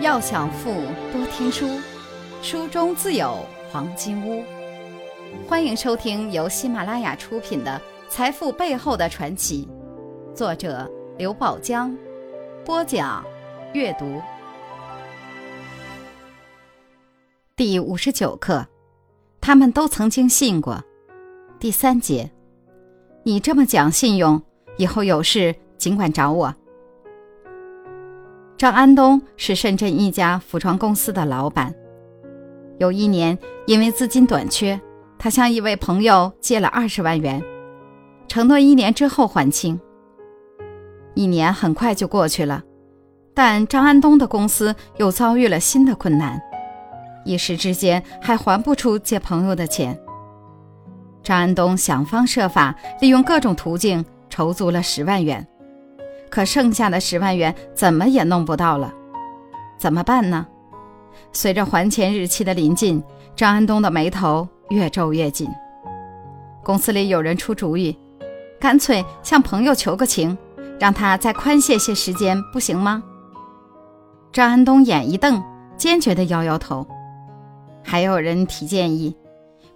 要想富，多听书，书中自有黄金屋。欢迎收听由喜马拉雅出品的《财富背后的传奇》，作者刘宝江，播讲阅读。第五十九课，他们都曾经信过。第三节，你这么讲信用，以后有事尽管找我。张安东是深圳一家服装公司的老板。有一年，因为资金短缺，他向一位朋友借了二十万元，承诺一年之后还清。一年很快就过去了，但张安东的公司又遭遇了新的困难，一时之间还还不出借朋友的钱。张安东想方设法，利用各种途径筹足了十万元。可剩下的十万元怎么也弄不到了，怎么办呢？随着还钱日期的临近，张安东的眉头越皱越紧。公司里有人出主意，干脆向朋友求个情，让他再宽限些时间，不行吗？张安东眼一瞪，坚决地摇摇头。还有人提建议，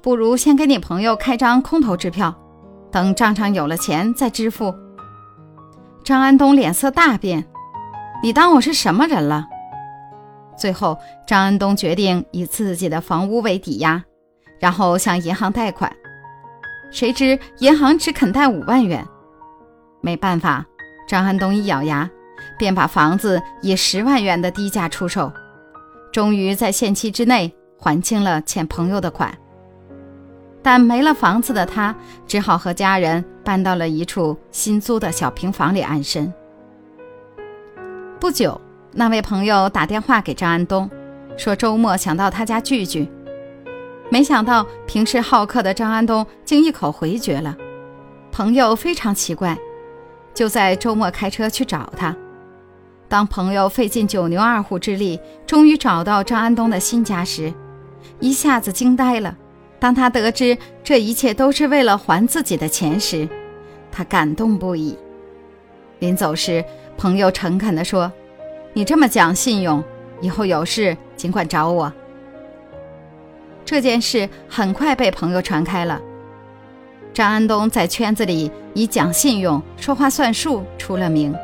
不如先给你朋友开张空头支票，等账上有了钱再支付。张安东脸色大变，你当我是什么人了？最后，张安东决定以自己的房屋为抵押，然后向银行贷款。谁知银行只肯贷五万元，没办法，张安东一咬牙，便把房子以十万元的低价出售，终于在限期之内还清了欠朋友的款。但没了房子的他，只好和家人搬到了一处新租的小平房里安身。不久，那位朋友打电话给张安东，说周末想到他家聚聚。没想到平时好客的张安东竟一口回绝了。朋友非常奇怪，就在周末开车去找他。当朋友费尽九牛二虎之力，终于找到张安东的新家时，一下子惊呆了。当他得知这一切都是为了还自己的钱时，他感动不已。临走时，朋友诚恳地说：“你这么讲信用，以后有事尽管找我。”这件事很快被朋友传开了。张安东在圈子里以讲信用、说话算数出了名。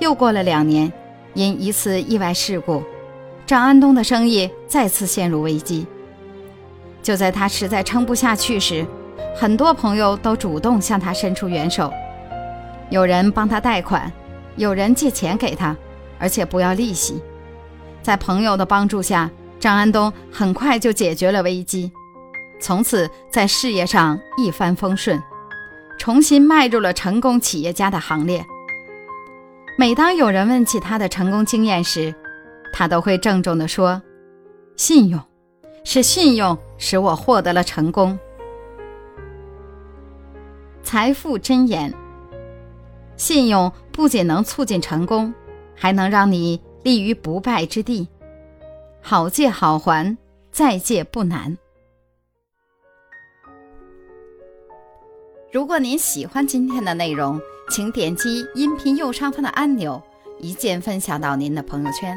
又过了两年，因一次意外事故，张安东的生意再次陷入危机。就在他实在撑不下去时，很多朋友都主动向他伸出援手，有人帮他贷款，有人借钱给他，而且不要利息。在朋友的帮助下，张安东很快就解决了危机，从此在事业上一帆风顺，重新迈入了成功企业家的行列。每当有人问起他的成功经验时，他都会郑重地说：“信用。”是信用使我获得了成功。财富箴言：信用不仅能促进成功，还能让你立于不败之地。好借好还，再借不难。如果您喜欢今天的内容，请点击音频右上方的按钮，一键分享到您的朋友圈。